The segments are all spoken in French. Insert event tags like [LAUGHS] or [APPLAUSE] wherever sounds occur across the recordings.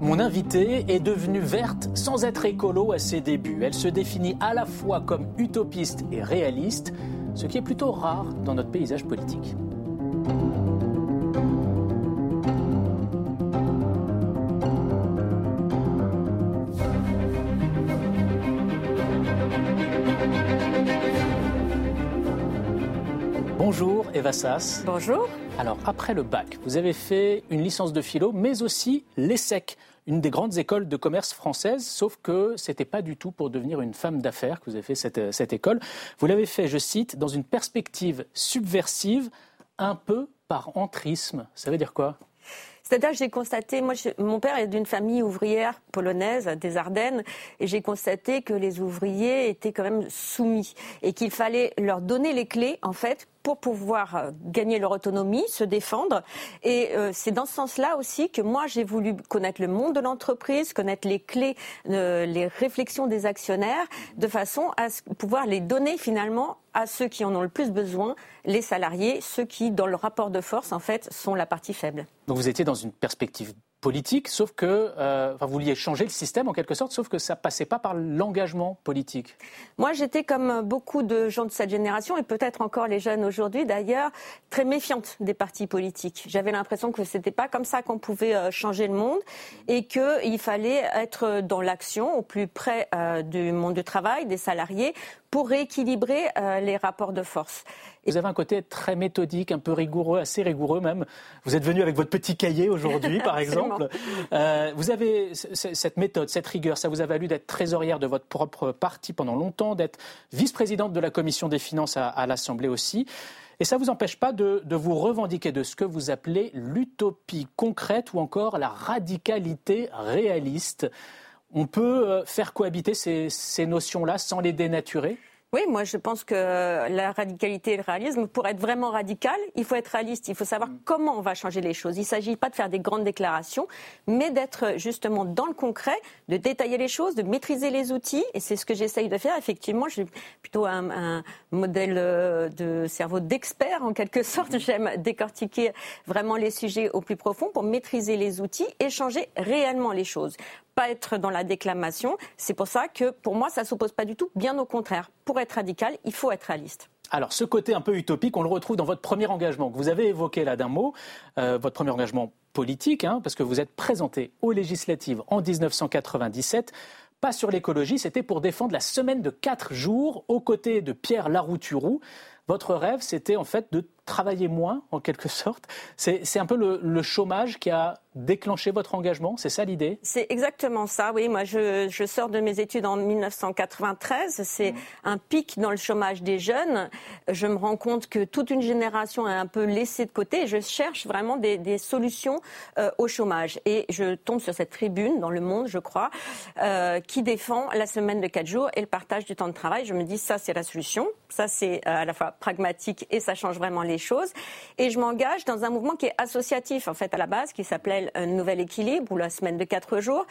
Mon invitée est devenue verte sans être écolo à ses débuts. Elle se définit à la fois comme utopiste et réaliste, ce qui est plutôt rare dans notre paysage politique. Eva Sass. Bonjour. Alors après le bac, vous avez fait une licence de philo, mais aussi l'ESSEC, une des grandes écoles de commerce françaises, sauf que ce n'était pas du tout pour devenir une femme d'affaires que vous avez fait cette, cette école. Vous l'avez fait, je cite, dans une perspective subversive, un peu par entrisme. Ça veut dire quoi? C'est-à-dire j'ai constaté, moi, mon père est d'une famille ouvrière polonaise des Ardennes, et j'ai constaté que les ouvriers étaient quand même soumis et qu'il fallait leur donner les clés, en fait, pour pouvoir euh, gagner leur autonomie, se défendre. Et euh, c'est dans ce sens-là aussi que moi j'ai voulu connaître le monde de l'entreprise, connaître les clés, euh, les réflexions des actionnaires, de façon à pouvoir les donner finalement à ceux qui en ont le plus besoin, les salariés, ceux qui, dans le rapport de force, en fait, sont la partie faible. Donc vous étiez dans une perspective politique, sauf que euh, vous vouliez changer le système en quelque sorte, sauf que ça passait pas par l'engagement politique. Moi, j'étais comme beaucoup de gens de cette génération et peut-être encore les jeunes aujourd'hui d'ailleurs très méfiante des partis politiques. J'avais l'impression que c'était pas comme ça qu'on pouvait euh, changer le monde et qu'il fallait être dans l'action au plus près euh, du monde du travail, des salariés, pour rééquilibrer euh, les rapports de force. Vous avez un côté très méthodique, un peu rigoureux, assez rigoureux même. Vous êtes venu avec votre petit cahier aujourd'hui, par [LAUGHS] exemple. Euh, vous avez cette méthode, cette rigueur, ça vous a valu d'être trésorière de votre propre parti pendant longtemps, d'être vice-présidente de la commission des finances à, l'Assemblée aussi. Et ça ne vous empêche pas de, vous revendiquer de ce que vous appelez l'utopie concrète ou encore la radicalité réaliste. On peut euh, faire cohabiter ces notions-là sans les dénaturer? Oui, moi je pense que la radicalité et le réalisme, pour être vraiment radical, il faut être réaliste, il faut savoir mm. comment on va changer les choses. Il ne s'agit pas de faire des grandes déclarations, mais d'être justement dans le concret, de détailler les choses, de maîtriser les outils, et c'est ce que j'essaye de faire. Effectivement, j'ai plutôt un, modèle euh, de cerveau d'expert en quelque [LAUGHS] sorte. J'aime décortiquer vraiment les sujets au plus profond pour maîtriser les outils et changer réellement les choses pas être dans la déclamation. C'est pour ça que pour moi, ça ne s'oppose pas du tout. Bien au contraire. Pour être radical, il faut être réaliste. Alors, ce côté un peu utopique, on le retrouve dans votre premier engagement que vous avez évoqué là d'un mot, euh, votre premier engagement politique, hein, parce que vous êtes présenté aux législatives en 1997. Pas sur l'écologie, c'était pour défendre la semaine de quatre jours aux côtés de Pierre Larouturou. Votre rêve, c'était en fait de travailler moins, en quelque sorte. C'est un peu le, chômage qui a déclenché votre engagement, c'est ça l'idée? C'est exactement ça, oui. Moi, je, sors de mes études en 1993. C'est mmh. un pic dans le chômage des jeunes. Je me rends compte que toute une génération est un peu laissée de côté. Je cherche vraiment des, solutions euh, au chômage. Et je tombe sur cette tribune dans Le Monde, je crois, euh, qui défend la semaine de 4 jours et le partage du temps de travail. Je me dis, ça, c'est la solution. Ça, c'est euh, à la fois pragmatique et ça change vraiment les choses. Et je m'engage dans un mouvement qui est associatif, en fait, à la base, qui s'appelle un Nouvel Équilibre, ou la semaine de quatre jours.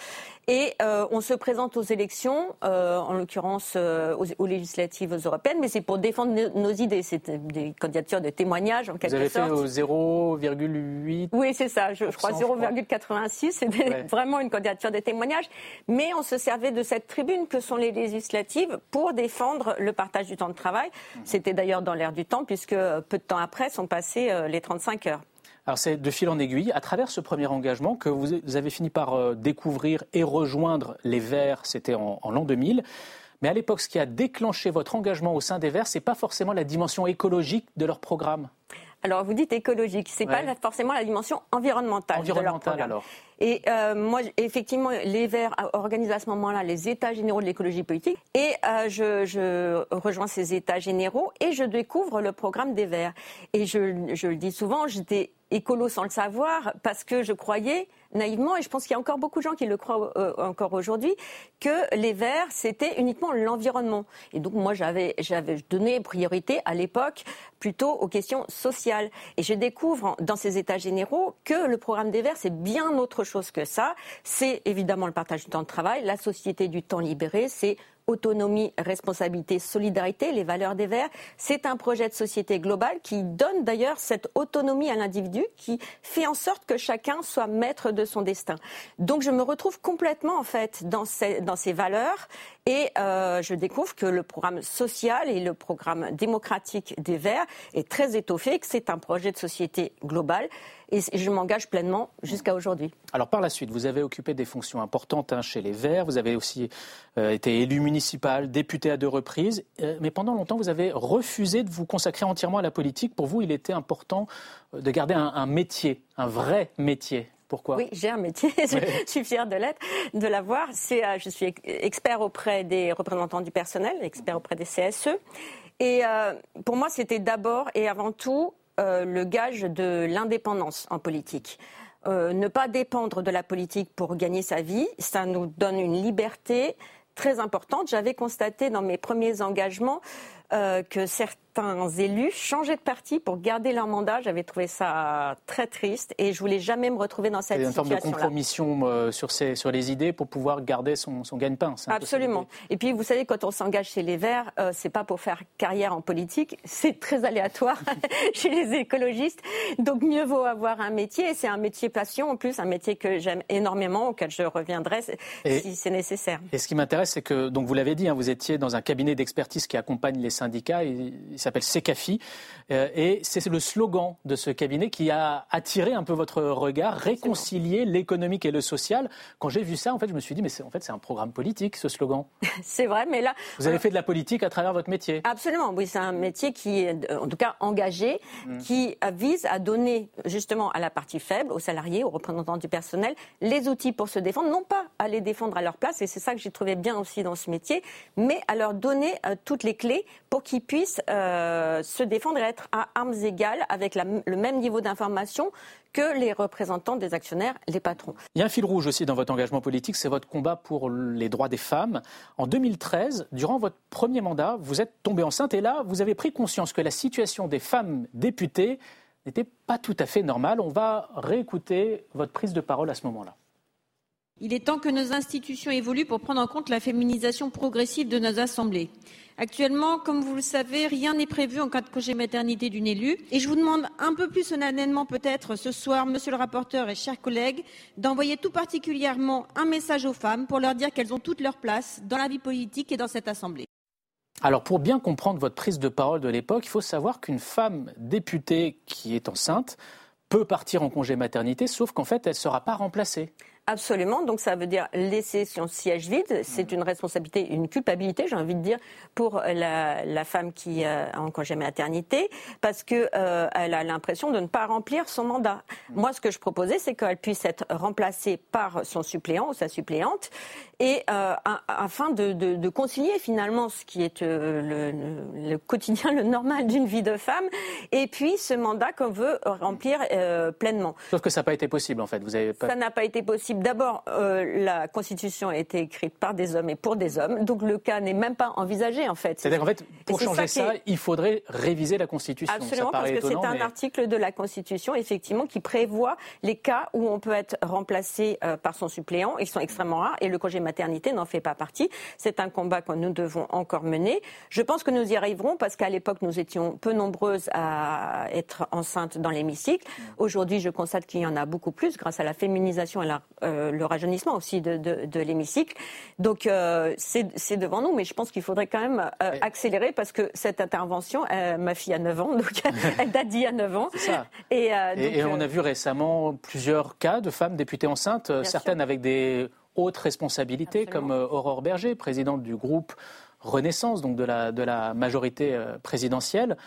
Et euh, on se présente aux élections, euh, en l'occurrence euh, aux, législatives européennes, mais c'est pour défendre nos, idées. C'est des candidatures de témoignages, en quelque sorte. Vous avez fait au 0,8 Oui, c'est ça. Je, crois 0,86. C'est [LAUGHS] vraiment une candidature de témoignages. Mais on se servait de cette tribune que sont les législatives pour défendre le partage du temps de travail. Mmh. C'était d'ailleurs dans l'air du temps, puisque peu de temps après, sont passées euh, les 35 heures. Alors c'est de fil en aiguille, à travers ce premier engagement que vous avez fini par euh, découvrir et rejoindre les Verts, c'était en, l'an 2000. Mais à l'époque, ce qui a déclenché votre engagement au sein des Verts, ce n'est pas forcément la dimension écologique de leur programme. Alors vous dites écologique, c'est n'est pas forcément la dimension environnementale, environnementale de alors. Et euh, moi, effectivement, les Verts organisent à ce moment-là les États généraux de l'écologie politique, et euh, je, je, rejoins ces États généraux et je découvre le programme des Verts. Et je, je le dis souvent, j'étais écolo sans le savoir parce que je croyais naïvement, et je pense qu'il y a encore beaucoup de gens qui le croient euh, encore aujourd'hui, que les Verts, c'était uniquement l'environnement. Et donc moi, j'avais, j'avais donné priorité à l'époque plutôt aux questions sociales. Et je découvre dans ces États généraux que le programme des Verts, c'est bien autre chose que ça. C'est évidemment le partage du temps de travail, la société du temps libéré, c'est autonomie, responsabilité, solidarité, les valeurs des Verts. C'est un projet de société globale qui donne d'ailleurs cette autonomie à l'individu, qui fait en sorte que chacun soit maître de son destin. Donc je me retrouve complètement en fait dans ces, dans ces valeurs et euh, je découvre que le programme social et le programme démocratique des Verts est très étoffé, que c'est un projet de société globale et je m'engage pleinement jusqu'à aujourd'hui. Alors par la suite, vous avez occupé des fonctions importantes hein, chez les Verts, vous avez aussi euh, été élu municipal, député à deux reprises, euh, mais pendant longtemps, vous avez refusé de vous consacrer entièrement à la politique. Pour vous, il était important euh, de garder un, métier, un vrai métier. Pourquoi? Oui, j'ai un métier, [LAUGHS] je suis fière de l'être, de l'avoir. je suis expert auprès des représentants du personnel, expert auprès des CSE. Et pour moi, c'était d'abord et avant tout euh, le gage de l'indépendance en politique. Euh, ne pas dépendre de la politique pour gagner sa vie, ça nous donne une liberté très importante. J'avais constaté dans mes premiers engagements euh, que certains élus changer de parti pour garder leur mandat. J'avais trouvé ça très triste et je voulais jamais me retrouver dans cette situation. Une forme de compromission euh, sur, sur les idées pour pouvoir garder son, son gagne-pain. Absolument. Et puis vous savez, quand on s'engage chez les Verts, euh, c'est pas pour faire carrière en politique, c'est très aléatoire [LAUGHS] [LAUGHS] chez les écologistes. Donc mieux vaut avoir un métier. C'est un métier passion en plus, un métier que j'aime énormément, auquel je reviendrai si c'est nécessaire. Et ce qui m'intéresse, c'est que donc vous l'avez dit, hein, vous étiez dans un cabinet d'expertise qui accompagne les syndicats. Et, s'appelle Secafi. Euh, et c'est le slogan de ce cabinet qui a attiré un peu votre regard, réconcilier l'économique et le social. Quand j'ai vu ça, en fait, je me suis dit, mais en fait, c'est un programme politique, ce slogan. [LAUGHS] c'est vrai, mais là. Vous avez fait de la politique à travers votre métier. Absolument, oui, c'est un métier qui est, en tout cas, engagé, mm. qui vise à donner justement à la partie faible, aux salariés, aux représentants du personnel, les outils pour se défendre, non pas à les défendre à leur place, et c'est ça que j'ai trouvé bien aussi dans ce métier, mais à leur donner euh, toutes les clés pour qu'ils puissent. Euh, se défendre et être à armes égales avec le même niveau d'information que les représentants des actionnaires, les patrons. Il y a un fil rouge aussi dans votre engagement politique, c'est votre combat pour les droits des femmes. En 2013, durant votre premier mandat, vous êtes tombée enceinte et là, vous avez pris conscience que la situation des femmes députées n'était pas tout à fait normale. On va réécouter votre prise de parole à ce moment-là. Il est temps que nos institutions évoluent pour prendre en compte la féminisation progressive de nos assemblées. Actuellement, comme vous le savez, rien n'est prévu en cas de congé maternité d'une élue. Et je vous demande un peu plus solennellement peut-être ce soir, monsieur le rapporteur et chers collègues, d'envoyer tout particulièrement un message aux femmes pour leur dire qu'elles ont toute leur place dans la vie politique et dans cette Assemblée. Alors pour bien comprendre votre prise de parole de l'époque, il faut savoir qu'une femme députée qui est enceinte peut partir en congé maternité, sauf qu'en fait, elle ne sera pas remplacée. Absolument. Donc ça veut dire laisser son siège vide. C'est une responsabilité, une culpabilité, j'ai envie de dire, pour la, femme qui euh, en congé maternité, parce que euh, elle a l'impression de ne pas remplir son mandat. Moi, ce que je proposais, c'est qu'elle puisse être remplacée par son suppléant ou sa suppléante, et euh, afin de, concilier finalement ce qui est le, le, quotidien, le normal d'une vie de femme, et puis ce mandat qu'on veut remplir pleinement. Sauf que ça n'a pas été possible, en fait. Vous avez pas... Ça n'a pas été possible D'abord, euh, la Constitution a été écrite par des hommes et pour des hommes, donc le cas n'est même pas envisagé en fait. C'est-à-dire qu'en fait, pour changer ça, il faudrait réviser la Constitution. Absolument, parce que c'est un article de la Constitution, effectivement, qui prévoit les cas où on peut être remplacé euh, par son suppléant. Ils sont extrêmement rares et le congé maternité n'en fait pas partie. C'est un combat que nous devons encore mener. Je pense que nous y arriverons parce qu'à l'époque, nous étions peu nombreuses à être enceintes dans l'hémicycle. Aujourd'hui, je constate qu'il y en a beaucoup plus grâce à la féminisation et la euh, le rajeunissement aussi de, l'hémicycle. Donc euh, c'est devant nous, mais je pense qu'il faudrait quand même euh, accélérer parce que cette intervention, ma fille a 9 ans, [LAUGHS] donc [LAUGHS] elle date d'il y a 9 ans. Ça. Et, on a vu récemment plusieurs cas de femmes députées enceintes, certaines avec des hautes responsabilités, comme Aurore Berger, présidente du groupe Renaissance, donc de la, de la majorité présidentielle.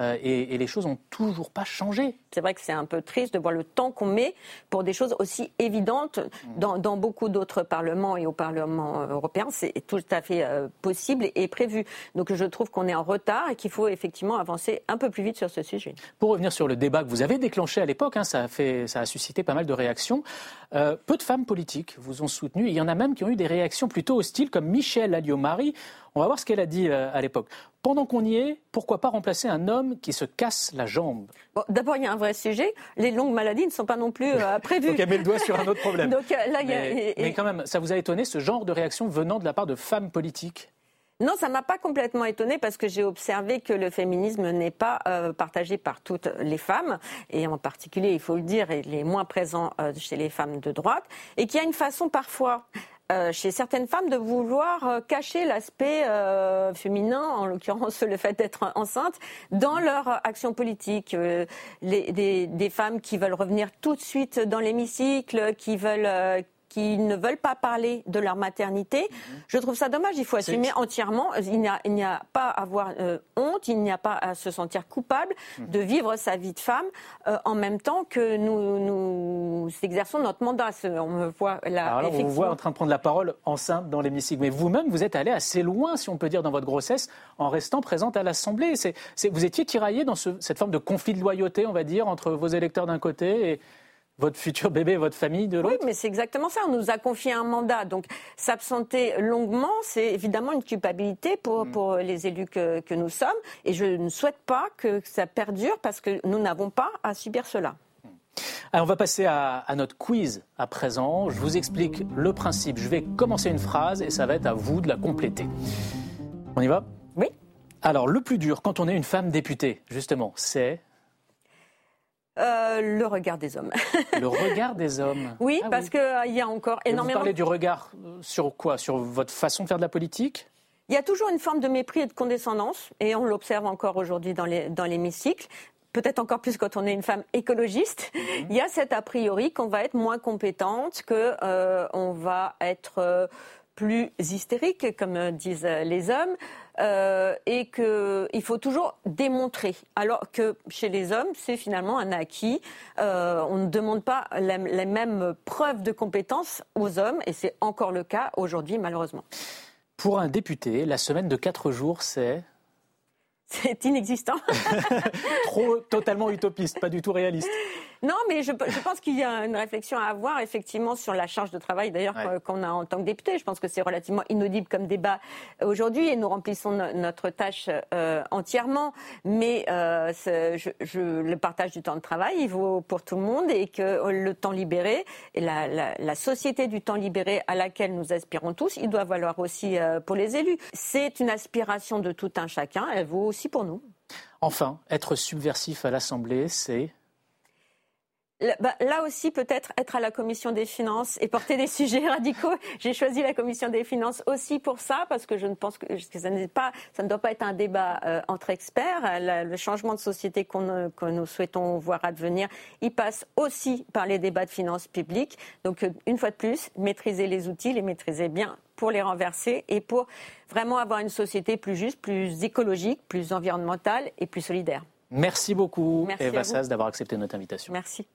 Euh, et, les choses n'ont toujours pas changé. C'est vrai que c'est un peu triste de voir le temps qu'on met pour des choses aussi évidentes dans, beaucoup d'autres parlements et au Parlement euh, européen. C'est tout à fait euh, possible et prévu. Donc je trouve qu'on est en retard et qu'il faut effectivement avancer un peu plus vite sur ce sujet. Pour revenir sur le débat que vous avez déclenché à l'époque, hein, ça, a fait, ça a suscité pas mal de réactions. Peu de femmes politiques vous ont soutenu. Il y en a même qui ont eu des réactions plutôt hostiles, comme Michel Alliot-Marie. On va voir ce qu'elle a dit à l'époque. Pendant qu'on y est, pourquoi pas remplacer un homme qui se casse la jambe? D'abord, il y a un vrai sujet. Les longues maladies ne sont pas non plus euh, prévues. Donc, elle met le doigt sur un autre problème. [LAUGHS] Donc, euh, là, mais, y a... mais, quand même, ça vous a étonné ce genre de réaction venant de la part de femmes politiques? Non, ça m'a pas complètement étonnée parce que j'ai observé que le féminisme n'est pas euh, partagé par toutes les femmes, et en particulier, il faut le dire, il est moins présent euh, chez les femmes de droite, et qu'il y a une façon parfois euh, chez certaines femmes de vouloir euh, cacher l'aspect euh, féminin, en l'occurrence le fait d'être enceinte, dans leur action politique. Les, des, des, femmes qui veulent revenir tout de suite dans l'hémicycle, qui veulent qui ne veulent pas parler de leur maternité. Mhm. Je trouve ça dommage. Il faut assumer entièrement. Il n'y a, pas à avoir euh, honte, il n'y a pas à se sentir coupable mhm. de vivre sa vie de femme euh, en même temps que nous, nous exerçons notre mandat. On me voit là. Alors on vous voit en train de prendre la parole enceinte dans l'hémicycle. Mais vous-même, vous êtes allé assez loin, si on peut dire, dans votre grossesse, en restant présente à l'Assemblée. vous étiez tiraillé dans cette forme de conflit de loyauté, on va dire, entre vos électeurs d'un côté et votre futur bébé, votre famille de l'autre? Oui, mais c'est exactement ça. On nous a confié un mandat. Donc, s'absenter longuement, c'est évidemment une culpabilité pour, mm. pour les élus que, que, nous sommes. Et je ne souhaite pas que ça perdure parce que nous n'avons pas à subir cela. Mm. Alors, on va passer à, à, notre quiz à présent. Je vous explique le principe. Je vais commencer une phrase et ça va être à vous de la compléter. On y va? Oui. Alors, le plus dur quand on est une femme députée, justement, c'est euh, le regard des hommes. [LAUGHS] le regard des hommes Oui, ah parce qu'il euh, y a encore énormément. Vous parlez du regard euh, sur quoi? Sur votre façon de faire de la politique? Il y a toujours une forme de mépris et de condescendance, et on l'observe encore aujourd'hui dans l'hémicycle. Dans Peut-être encore plus quand on est une femme écologiste. Mhm. Il y a cet a priori qu'on va être moins compétente, qu'on on va être plus hystérique, comme disent les hommes. Euh, et qu'il faut toujours démontrer. Alors que chez les hommes, c'est finalement un acquis. Euh, on ne demande pas les mêmes preuves de compétences aux hommes, et c'est encore le cas aujourd'hui, malheureusement. Pour un député, la semaine de quatre jours, c'est c'est inexistant. [LAUGHS] Trop totalement utopiste, pas du tout réaliste. Non, mais je, pense qu'il y a une réflexion à avoir effectivement sur la charge de travail d'ailleurs qu'on a en tant que député. Je pense que c'est relativement inaudible comme débat aujourd'hui et nous remplissons notre tâche euh, entièrement. Mais euh, je, le partage du temps de travail, il vaut pour tout le monde et que le temps libéré et la, société du temps libéré à laquelle nous aspirons tous, il doit valoir aussi euh, pour les élus. C'est une aspiration de tout un chacun. Elle vaut aussi pour nous. Enfin, être subversif à l'Assemblée, c'est bah, là aussi, peut-être être à la commission des finances et porter des [LAUGHS] sujets radicaux. J'ai choisi la commission des finances aussi pour ça, parce que je ne pense que, ça, pas, ça ne doit pas être un débat euh, entre experts. le changement de société qu'on, que nous souhaitons voir advenir, il passe aussi par les débats de finances publiques. Donc, euh, une fois de plus, maîtriser les outils, les maîtriser bien pour les renverser et pour vraiment avoir une société plus juste, plus écologique, plus environnementale et plus solidaire. Merci beaucoup, Eva Sass, d'avoir accepté notre invitation. Merci.